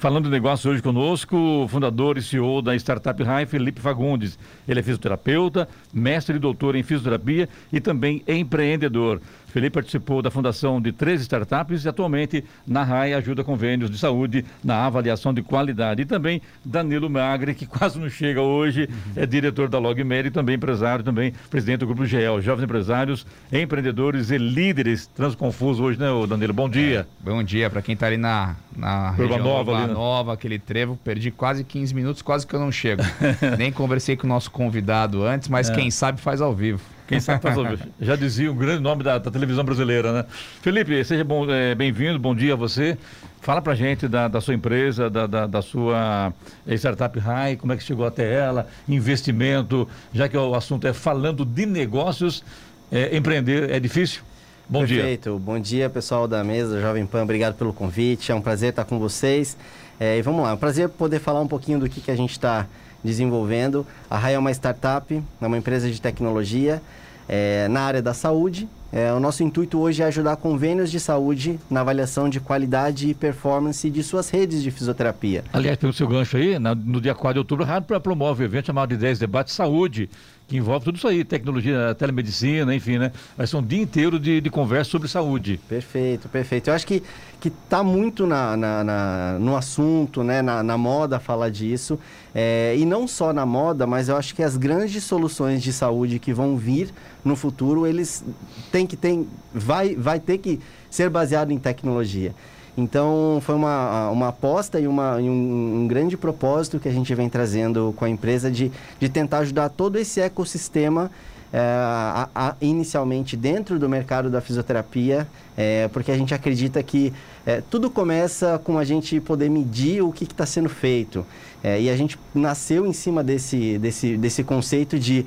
falando de negócio hoje conosco, o fundador e CEO da Startup High, Felipe Fagundes. Ele é fisioterapeuta, mestre e doutor em fisioterapia e também empreendedor. Felipe participou da fundação de três startups e atualmente na RAI ajuda convênios de saúde na avaliação de qualidade. E também Danilo Magre, que quase não chega hoje, é diretor da LogMed e também empresário, também presidente do Grupo GEL, Jovens Empresários, Empreendedores e Líderes Transconfuso hoje, né, Danilo? Bom dia. É, bom dia para quem está ali na, na região Nova, ali, né? Nova, aquele trevo. Perdi quase 15 minutos, quase que eu não chego. Nem conversei com o nosso convidado antes, mas é. quem sabe faz ao vivo. Quem sabe faz ao vivo. Já dizia o grande nome da, da televisão brasileira, né? Felipe, seja é, bem-vindo, bom dia a você. Fala pra gente da, da sua empresa, da, da, da, sua eh, startup High, como é que chegou até ela, investimento, já que o assunto é falando de negócios, é, empreender é difícil? Bom Perfeito. dia. Bom dia, pessoal da mesa, Jovem Pan. Obrigado pelo convite. É um prazer estar com vocês. É, e vamos lá, é um prazer poder falar um pouquinho do que, que a gente está desenvolvendo. A RAI é uma startup, é uma empresa de tecnologia é, na área da saúde. É, o nosso intuito hoje é ajudar convênios de saúde na avaliação de qualidade e performance de suas redes de fisioterapia. Aliás, pelo seu gancho aí, no dia 4 de outubro, a Rádio promove um evento chamado de 10 Debates Saúde, que envolve tudo isso aí, tecnologia, telemedicina, enfim, né? Vai ser um dia inteiro de, de conversa sobre saúde. Perfeito, perfeito. Eu acho que que está muito na, na, na, no assunto, né? na, na moda falar disso. É, e não só na moda, mas eu acho que as grandes soluções de saúde que vão vir no futuro, eles têm que ter, vai, vai ter que ser baseado em tecnologia. Então, foi uma, uma aposta e, uma, e um, um, grande propósito que a gente vem trazendo com a empresa de, de tentar ajudar todo esse ecossistema é, a, a, inicialmente dentro do mercado da fisioterapia, é, porque a gente acredita que é, tudo começa com a gente poder medir o que está sendo feito. E a gente nasceu em cima desse, desse, desse conceito de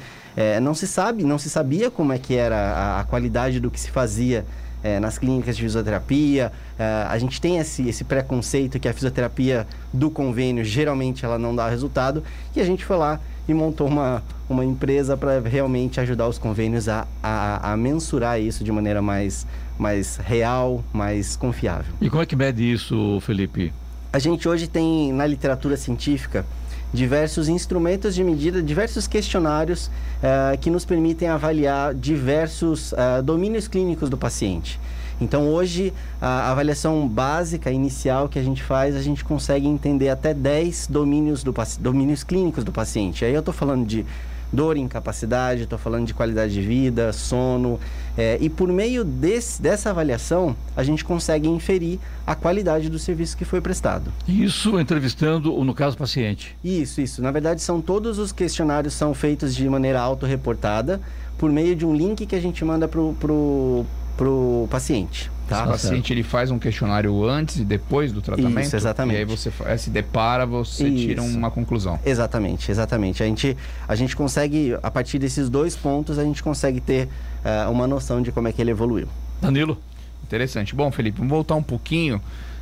não se sabe, não se sabia como é que era a, a qualidade do que se fazia é, nas clínicas de fisioterapia. É, a gente tem esse, esse preconceito que a fisioterapia do convênio geralmente ela não dá resultado e a gente foi lá e montou uma, uma empresa para realmente ajudar os convênios a, a, a, mensurar isso de maneira mais, mais real, mais confiável. E como é que mede isso, Felipe? A gente hoje tem na literatura científica diversos instrumentos de medida, diversos questionários uh, que nos permitem avaliar diversos uh, domínios clínicos do paciente. Então, hoje, a avaliação básica, inicial que a gente faz, a gente consegue entender até 10 domínios, do, domínios clínicos do paciente. Aí eu estou falando de dor, incapacidade, estou falando de qualidade de vida, sono. É, e por meio desse, dessa avaliação, a gente consegue inferir a qualidade do serviço que foi prestado. Isso entrevistando, no caso, o paciente? Isso, isso. Na verdade, são todos os questionários são feitos de maneira autorreportada por meio de um link que a gente manda para o paciente. Tá? O paciente ele faz um questionário antes e depois do tratamento. Isso, exatamente. E aí você se depara, você Isso. tira uma conclusão. Exatamente, exatamente. A gente, a gente consegue, a partir desses dois pontos, a gente consegue ter uh, uma noção de como é que ele evoluiu. Danilo. Interessante. Bom, Felipe, vamos voltar um pouquinho.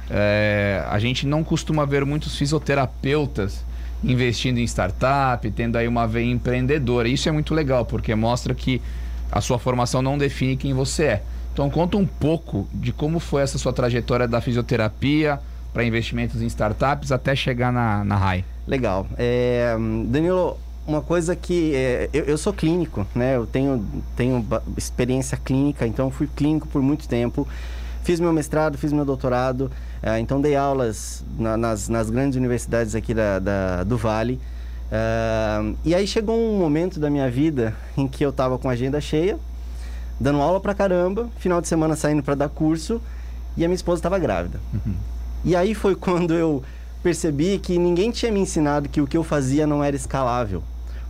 É, a gente não costuma ver muitos fisioterapeutas investindo em startup, tendo aí uma veia empreendedora. Isso é muito legal, porque mostra que a sua formação não define quem você é. Então conta um pouco de como foi essa sua trajetória da fisioterapia para investimentos em startups até chegar na, na RAI. Legal. É, Danilo, uma coisa que é, eu, eu, sou clínico, né? Eu tenho, tenho experiência clínica, então fui clínico por muito tempo. Fiz meu mestrado, fiz meu doutorado, é, então dei aulas na, nas, nas grandes universidades aqui da, da do Vale. É, e aí chegou um momento da minha vida em que eu estava com a agenda cheia, dando aula pra caramba, final de semana saindo para dar curso e a minha esposa estava grávida. Uhum. E aí foi quando eu percebi que ninguém tinha me ensinado que o que eu fazia não era escalável.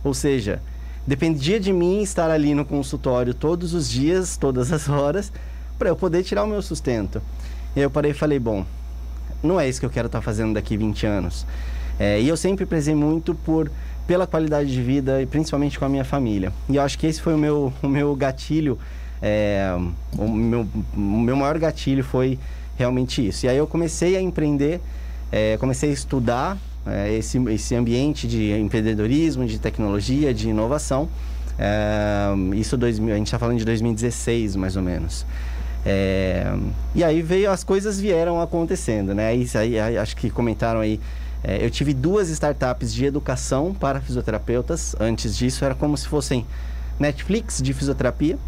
Ou seja, dependia de mim estar ali no consultório todos os dias, todas as horas, para eu poder tirar o meu sustento. E aí eu parei e falei, bom, não é isso que eu quero estar tá fazendo daqui 20 anos. É, e eu sempre prezei muito por pela qualidade de vida e principalmente com a minha família. E eu acho que esse foi o meu, o meu gatilho é, o, meu, meu maior gatilho foi realmente isso. E aí eu comecei a empreender, é, comecei a estudar é, esse, esse ambiente de empreendedorismo, de tecnologia, de inovação. É, isso 2000, a gente está falando de 2016, mais ou menos. É, e aí veio, as coisas vieram acontecendo, né? Aí, aí acho que comentaram aí. É, eu tive duas startups de educação para fisioterapeutas. Antes disso, era como se fossem Netflix de fisioterapia.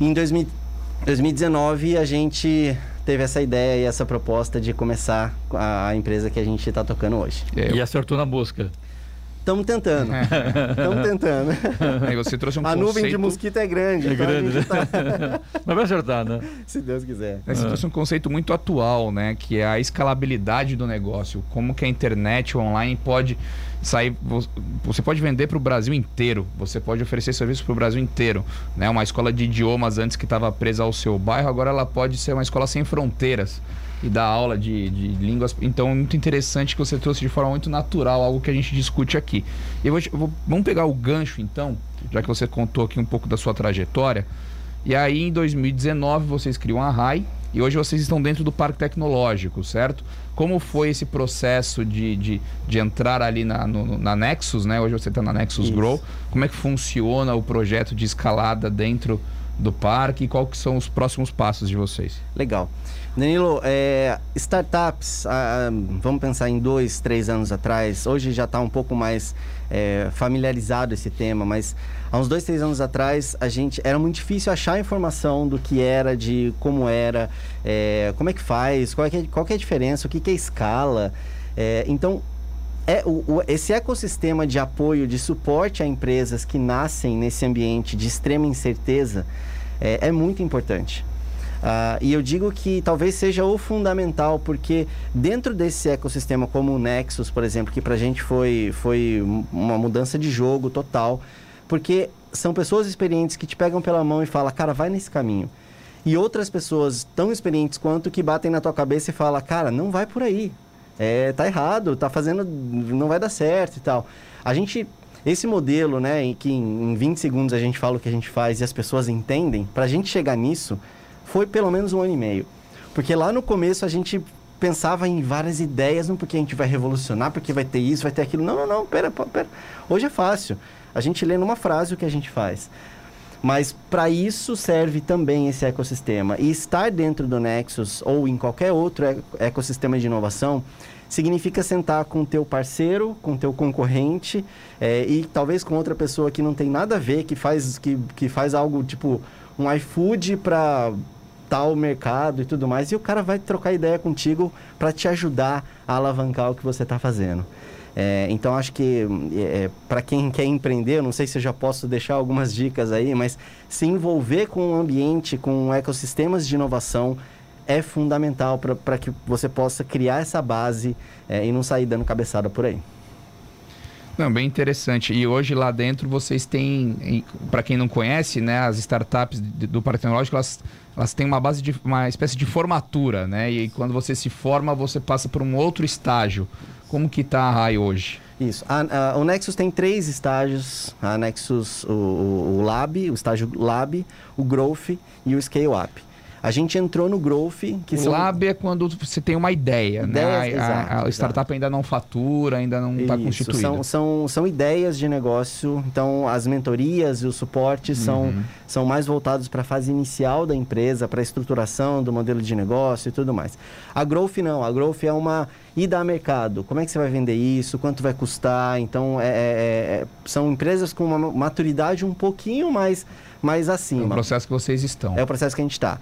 Em 2000, 2019, a gente teve essa ideia e essa proposta de começar a empresa que a gente está tocando hoje. E acertou na mosca. Estamos tentando. Estamos tentando. Aí você trouxe um a conceito... nuvem de mosquito é grande. É então grande, né? tá- Mas vai acertar, né? Se Deus quiser. Você trouxe um conceito muito atual, né? Que é a escalabilidade do negócio. Como que a internet online pode sair. vo- Você pode vender para o Brasil inteiro. Você pode oferecer serviço para o Brasil inteiro. Né? Uma escola de idiomas antes que estava presa ao seu bairro, agora ela pode ser uma escola sem fronteiras e dar aula de, de línguas. Então é muito interessante que você trouxe de forma muito natural algo que a gente discute aqui. Eu vou, eu vou- vamos pegar o gancho então, já que você contou aqui um pouco da sua trajetória. E aí, em 2019, vocês criam a RAI e hoje vocês estão dentro do Parque Tecnológico, certo? Como foi esse processo de, de, de entrar ali na, no- na Nexus, né? Hoje você está na Nexus Isso. Grow. Como é que funciona o projeto de escalada dentro do parque e quais são os próximos passos de vocês? Legal. Danilo, é, startups, ah, vamos pensar em dois, três anos atrás, hoje já está um pouco mais é, familiarizado esse tema, mas há uns dois, três anos atrás, a gente era muito difícil achar informação do que era, de como era, é, como é que faz, qual é, é- qual é a diferença, o que, que é escala. É, então, é, o, o- esse ecossistema de apoio, de suporte a empresas que nascem nesse ambiente de extrema incerteza é, é muito importante. Ah, e eu digo que talvez seja o fundamental, porque dentro desse ecossistema como o Nexus, por exemplo, que pra gente foi, foi um- uma mudança de jogo total, porque são pessoas experientes que te pegam pela mão e falam, cara, vai nesse caminho. E outras pessoas tão experientes quanto que batem na tua cabeça e falam, cara, não vai por aí. É, tá errado, tá fazendo, não vai dar certo e tal. A gente, esse modelo, né, em que em, em 20 segundos a gente fala o que a gente faz e as pessoas entendem, pra gente chegar nisso, foi pelo menos um ano e meio. Porque lá no começo a gente pensava em várias ideias, não porque a gente vai revolucionar, porque vai ter isso, vai ter aquilo. Não, não, não, pera. pera. Hoje é fácil. A gente lê numa frase o que a gente faz. Mas para isso serve também esse ecossistema. E estar dentro do Nexus ou em qualquer outro ecossistema de inovação significa sentar com teu parceiro, com teu concorrente eh, e talvez com outra pessoa que não tem nada a ver, que faz, que, que faz algo tipo um iFood para tal mercado e tudo mais. E o cara vai trocar ideia contigo para te ajudar a alavancar o que você está fazendo. É, então acho que para quem quer empreender, não sei se eu já posso deixar algumas dicas aí, mas se envolver com o ambiente, com ecossistemas de inovação é fundamental para que você possa criar essa base é, e não sair dando cabeçada por aí. Não, bem interessante. E hoje lá dentro vocês têm, para quem não conhece, né, as startups do Parque Tecnológico, elas, elas têm uma base de uma espécie de formatura, né? E quando você se forma, você passa por um outro estágio. Como que tá a RAI hoje? Isso. A- a- o Nexus tem três estágios. A Nexus, o, o- o Lab, o estágio Lab, o Growth e o Scale Up. A gente entrou no Growth, que o são... lab é quando você tem uma ideia, Ideias, né? A- a- exato, a, startup ainda não fatura, ainda não está constituída. São, são, são ideias de negócio, então as mentorias e o suporte são, Uhum. são mais voltados para a fase inicial da empresa, para a estruturação do modelo de negócio e tudo mais. A Growth não, a Growth é uma ida a mercado. Como é que você vai vender isso? Quanto vai custar? Então, é- é- é- são empresas com uma maturidade um pouquinho mais, mais É o acima. processo que vocês estão. É o processo que a gente está.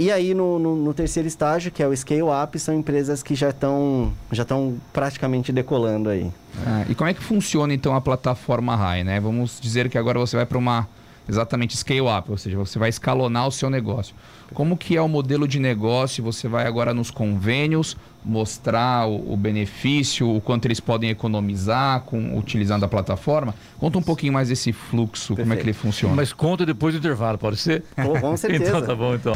E aí, no, no- no terceiro estágio, que é o Scale Up, são empresas que já estão já praticamente decolando aí. Ah, e como é que funciona então a plataforma RAI, né? Vamos dizer que agora você vai para uma exatamente scale up, ou seja, você vai escalonar o seu negócio. Como que é o modelo de negócio? Você vai agora nos convênios mostrar o, o benefício, o quanto eles podem economizar com utilizando a plataforma? Conta um pouquinho mais desse fluxo, como é que ele funciona. Mas conta depois do intervalo, pode ser? Com, com certeza. Então tá bom, então.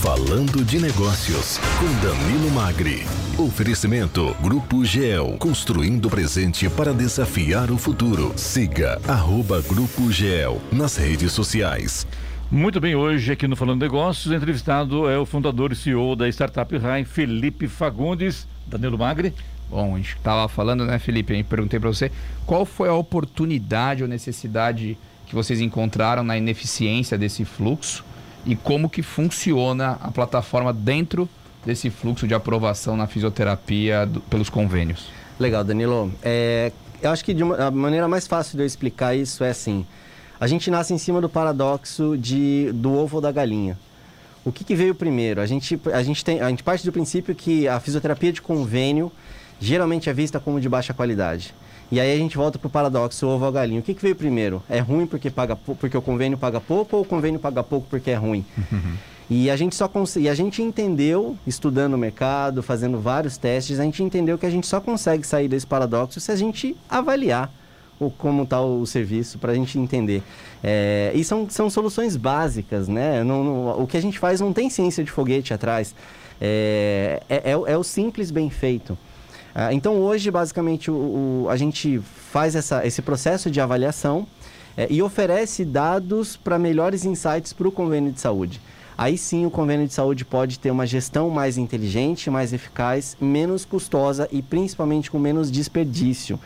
Falando de Negócios, com Danilo Magri. Oferecimento Grupo GEL, construindo o presente para desafiar o futuro. Siga arroba Grupo GEL nas redes sociais. Muito bem, hoje aqui no Falando Negócios, entrevistado é o fundador e CEO da Startup Rai, Felipe Fagundes. Danilo Magri. Bom, a gente estava falando, né, Felipe? Eu perguntei para você qual foi a oportunidade ou necessidade que vocês encontraram na ineficiência desse fluxo e como que funciona a plataforma dentro desse fluxo de aprovação na fisioterapia do, pelos convênios. Legal, Danilo. É, eu acho que uma, a maneira mais fácil de eu explicar isso é assim: a gente nasce em cima do paradoxo de, do ovo ou da galinha. O que, que veio primeiro? A gente, a, gente tem, a gente parte do princípio que a fisioterapia de convênio geralmente é vista como de baixa qualidade. E aí a gente volta para o paradoxo ovo ou galinha. O que, que veio primeiro? É ruim porque, paga, porque o convênio paga pouco ou o convênio paga pouco porque é ruim? E a gente só e a gente entendeu, estudando o mercado, fazendo vários testes, a gente entendeu que a gente só consegue sair desse paradoxo se a gente avaliar o, como está o serviço, para a gente entender. É, e são, são soluções básicas, né? O que a gente faz não tem ciência de foguete atrás. É, é, é, é o simples bem feito. Ah, então hoje, basicamente, o, o, a gente faz essa, esse processo de avaliação é, e oferece dados para melhores insights para o convênio de saúde. Aí sim o convênio de saúde pode ter uma gestão mais inteligente, mais eficaz, menos custosa e principalmente com menos desperdício.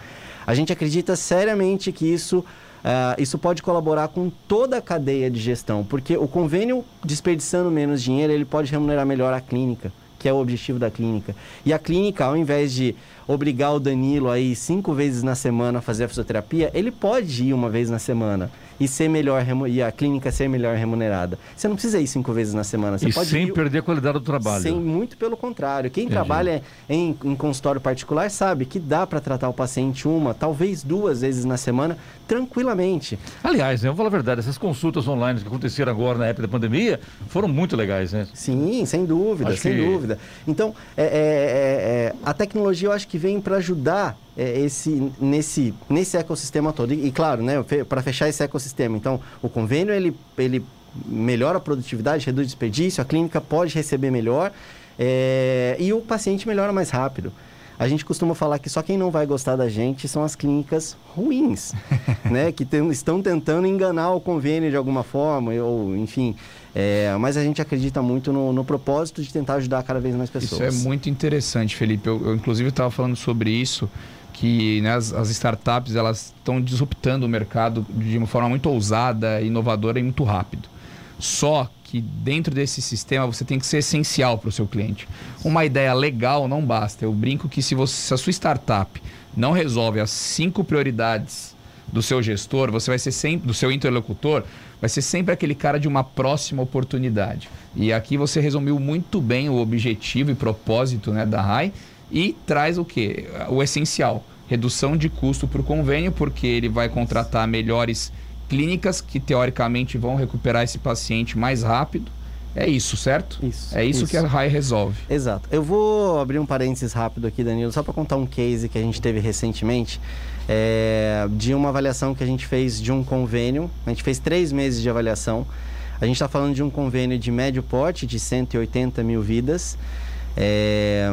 A gente acredita seriamente que isso, uh, isso pode colaborar com toda a cadeia de gestão, porque o convênio desperdiçando menos dinheiro, ele pode remunerar melhor a clínica que é o objetivo da clínica. E a clínica, ao invés de obrigar o Danilo a ir cinco vezes na semana a fazer a fisioterapia, ele pode ir uma vez na semana e ser melhor e a clínica ser melhor remunerada. Você não precisa ir cinco vezes na semana. Você e pode sem ir... perder a qualidade do trabalho. Sem muito pelo contrário. Quem Entendi. trabalha em, em, consultório particular sabe que dá para tratar o paciente uma, talvez duas vezes na semana tranquilamente. Aliás, né, eu vou falar a verdade, essas consultas online que aconteceram agora na época da pandemia foram muito legais, né? Sim, sem dúvida, acho sem que... dúvida. Então, é, é, é, é, a tecnologia eu acho que vem para ajudar é, esse, nesse, nesse ecossistema todo. E, e claro, né, para fechar esse ecossistema, então, o convênio ele, ele melhora a produtividade, reduz desperdício, a clínica pode receber melhor é, e o paciente melhora mais rápido. A gente costuma falar que só quem não vai gostar da gente são as clínicas ruins, né? Que tem, estão tentando enganar o convênio de alguma forma, ou enfim. É, mas a gente acredita muito no, no, propósito de tentar ajudar cada vez mais pessoas. Isso é muito interessante, Felipe. Eu, eu inclusive estava falando sobre isso que né, as, as, startups elas estão disruptando o mercado de uma forma muito ousada, inovadora e muito rápido. Só que dentro desse sistema você tem que ser essencial para o seu cliente. Uma ideia legal não basta. Eu brinco que se, você, se a sua startup não resolve as cinco prioridades do seu gestor, você vai ser sempre do seu interlocutor, vai ser sempre aquele cara de uma próxima oportunidade. E aqui você resumiu muito bem o objetivo e propósito né, da RAI e traz o que? O essencial: redução de custo para o convênio, porque ele vai contratar melhores clínicas que teoricamente vão recuperar esse paciente mais rápido. É isso, certo? Isso. É isso, isso. que a RAI resolve. Exato. Eu vou abrir um parênteses rápido aqui, Danilo, só para contar um case que a gente teve recentemente é, de uma avaliação que a gente fez de um convênio. A gente fez três meses de avaliação. A gente está falando de um convênio de médio porte, de 180 mil vidas. É,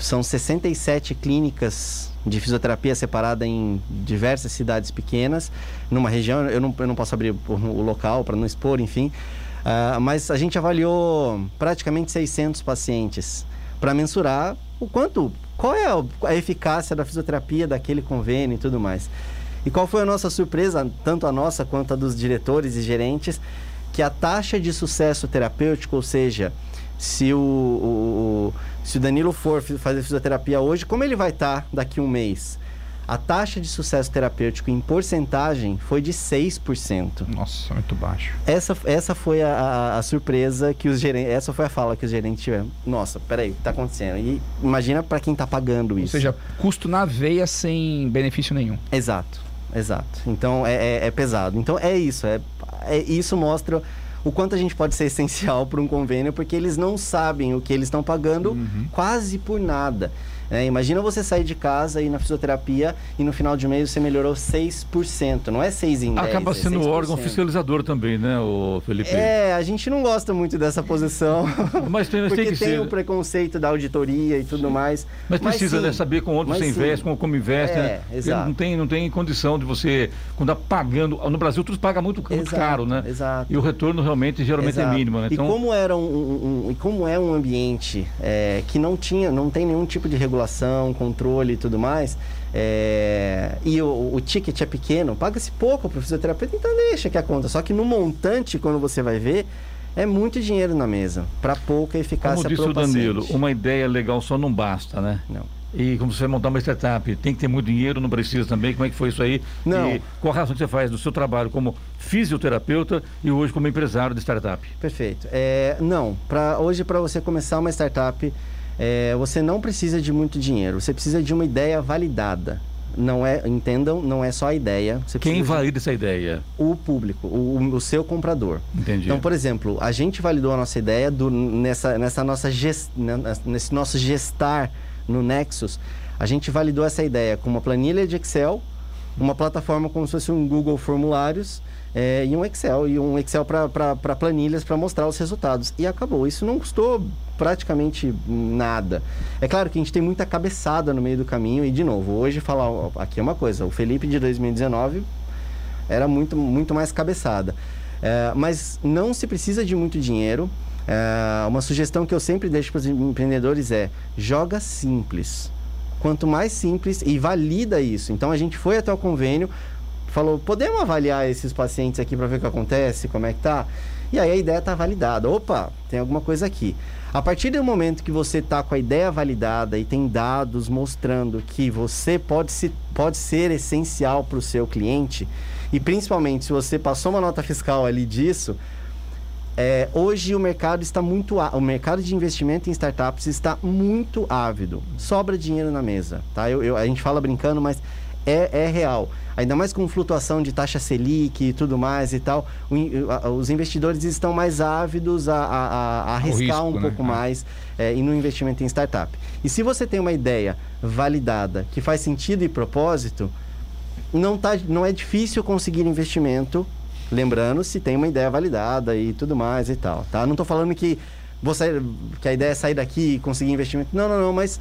são 67 clínicas de fisioterapia separada em diversas cidades pequenas, numa região, eu não, eu não posso abrir o, local para não expor, enfim, uh, mas a gente avaliou praticamente 600 pacientes para mensurar o quanto, qual é a eficácia da fisioterapia daquele convênio e tudo mais. E qual foi a nossa surpresa, tanto a nossa quanto a dos diretores e gerentes, que a taxa de sucesso terapêutico, ou seja, se o, o, se o Danilo for fazer fisioterapia hoje, como ele vai estar tá daqui a um mês? A taxa de sucesso terapêutico em porcentagem foi de 6%. Nossa, muito baixo. Essa, essa foi a, a, a surpresa que os gerentes. Essa foi a fala que os gerentes tiveram. Nossa, peraí, o que está acontecendo? E imagina para quem está pagando isso. Ou seja, custo na veia sem benefício nenhum. Exato, exato. Então é, é, é pesado. Então é isso. É, é, isso mostra o quanto a gente pode ser essencial para um convênio, porque eles não sabem o que eles estão pagando uhum. quase por nada. É, imagina você sair de casa e ir na fisioterapia e no final de mês você melhorou 6%, não é 6 em 10, Acaba é sendo órgão fiscalizador também, né, o Felipe? É, a gente não gosta muito dessa posição. Mas tem, porque tem que tem ser. o preconceito da auditoria e tudo sim. mais. Mas, mas precisa né, saber com onde você investe, com como investe, é, né? Exato. Não tem, não tem condição de você, quando está pagando, no Brasil tudo paga muito, muito exato, caro, né? Exato. E o retorno realmente geralmente é exato. é mínimo, né? Então... E como era um, um, um, como é um ambiente é, que não tinha, não tem nenhum tipo de regulação regulação, controle e tudo mais, é, e o, o, ticket é pequeno, paga-se pouco para o fisioterapeuta, então deixa que a conta. Só que no montante, quando você vai ver, é muito dinheiro na mesa, para pouca eficácia Como disse o Danilo, uma ideia legal só não basta, né? Não. E como você vai montar uma startup, tem que ter muito dinheiro, não precisa também. Como é que foi isso aí? Não. E qual a razão que você faz do seu trabalho como fisioterapeuta e hoje como empresário de startup? Perfeito. É, não, pra, hoje para você começar uma startup, é, você não precisa de muito dinheiro. Você precisa de uma ideia validada. Não é, entendam, não é só a ideia. Quem valida essa ideia? O público, o, o, seu comprador. Entendi. Então, por exemplo, a gente validou a nossa ideia do, nessa, nessa nossa gest, nesse nosso gestar no Nexus, a gente validou essa ideia com uma planilha de Excel, uma plataforma como se fosse um Google Formulários é, e um Excel, e um Excel para planilhas para mostrar os resultados. E acabou. Isso não custou praticamente nada. É claro que a gente tem muita cabeçada no meio do caminho, e de novo, hoje falar aqui é uma coisa, o Felipe de 2019 era muito, muito mais cabeçada. É, mas não se precisa de muito dinheiro. É, uma sugestão que eu sempre deixo para os empreendedores é: joga simples. Quanto mais simples e valida isso. Então a gente foi até o convênio, falou: podemos avaliar esses pacientes aqui para ver o que acontece, como é que tá? E aí a ideia está validada. Opa, tem alguma coisa aqui. A partir do momento que você está com a ideia validada e tem dados mostrando que você pode, se, pode ser essencial para o seu cliente, e principalmente se você passou uma nota fiscal ali disso, é, hoje o mercado está muito o mercado de investimento em startups está muito ávido. Sobra dinheiro na mesa tá? Eu, eu, a gente fala brincando mas é, é, real ainda mais com flutuação de taxa selic e tudo mais e tal o, os investidores estão mais ávidos a, a, a arriscar risco, um né? pouco né? mais é, e no investimento em startup e se você tem uma ideia validada que faz sentido e propósito não tá não é difícil conseguir investimento Lembrando se tem uma ideia validada e tudo mais e tal, tá? Não estou falando que, você, que a ideia é sair daqui e conseguir investimento. Não, não, não, mas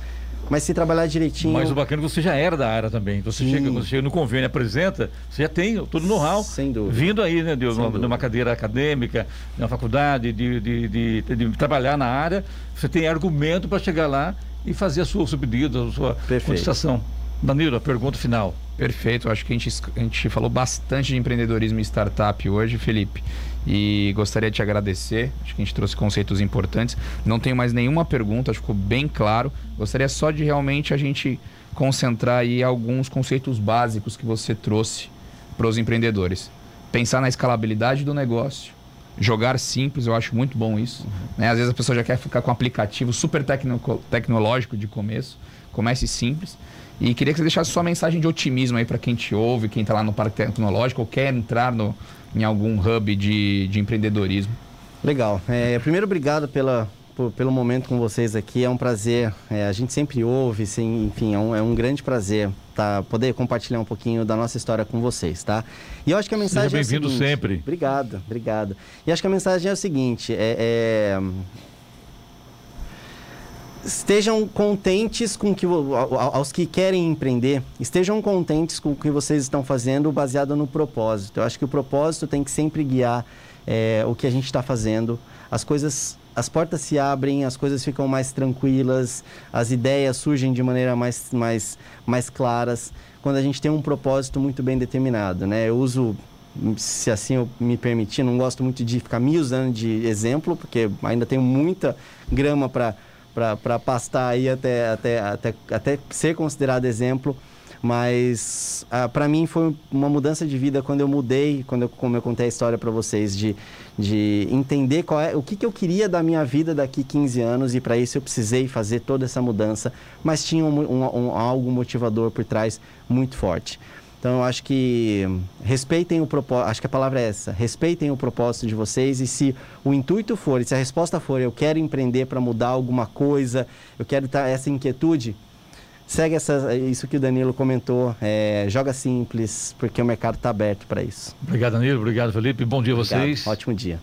mas se trabalhar direitinho. Mas o bacana é que você já era da área também. Você, chega, você chega no convênio, apresenta, você já tem todo o know-how. Sem dúvida. Vindo aí, né, Deus, numa, numa, cadeira acadêmica, na faculdade, de, de, de, de, trabalhar na área, você tem argumento para chegar lá e fazer a sua subida, a sua Perfeito. contestação. Danilo, a pergunta final. Perfeito, acho que a gente, a gente falou bastante de empreendedorismo e startup hoje, Felipe. E gostaria de te agradecer. Acho que a gente trouxe conceitos importantes. Não tenho mais nenhuma pergunta, acho que ficou bem claro. Gostaria só de realmente a gente concentrar aí alguns conceitos básicos que você trouxe para os empreendedores. Pensar na escalabilidade do negócio, jogar simples, eu acho muito bom isso. Uhum. Né? Às vezes a pessoa já quer ficar com um aplicativo super tecno tecnológico de começo. Comece simples. E queria que você deixasse sua mensagem de otimismo aí para quem te ouve, quem está lá no Parque Tecnológico ou quer entrar no, em algum hub de, de empreendedorismo. Legal. É, primeiro, obrigado pela, por, pelo momento com vocês aqui. É um prazer. É, a gente sempre ouve, sim, enfim, é um, é um grande prazer tá, poder compartilhar um pouquinho da nossa história com vocês, tá? E eu acho que a mensagem Seja bem-vindo é sempre. Obrigado, obrigado. E acho que a mensagem é o seguinte: é, é estejam contentes com que aos que querem empreender, estejam contentes com o que vocês estão fazendo baseado no propósito. Eu acho que o propósito tem que sempre guiar é, o que a gente está fazendo. As coisas, as portas se abrem, as coisas ficam mais tranquilas, as ideias surgem de maneira mais, mais, mais claras quando a gente tem um propósito muito bem determinado, né? Eu uso se assim eu me permitir, não gosto muito de ficar me usando de exemplo, porque ainda tenho muita grama para para pastar aí até, até, até, até ser considerado exemplo. Mas ah, para mim foi uma mudança de vida quando eu mudei, quando eu, como eu contei a história para vocês, de, de entender qual é, o que, que eu queria da minha vida daqui 15 anos e para isso eu precisei fazer toda essa mudança, mas tinha um, um, um, algo motivador por trás muito forte. Então, eu acho que respeitem o propósito, acho que a palavra é essa, respeitem o propósito de vocês e se o intuito for, se a resposta for, eu quero empreender para mudar alguma coisa, eu quero estar essa inquietude, segue essa, isso que o Danilo comentou, é, joga simples, porque o mercado está aberto para isso. Obrigado, Danilo, obrigado, Felipe, bom dia a vocês. Ótimo dia.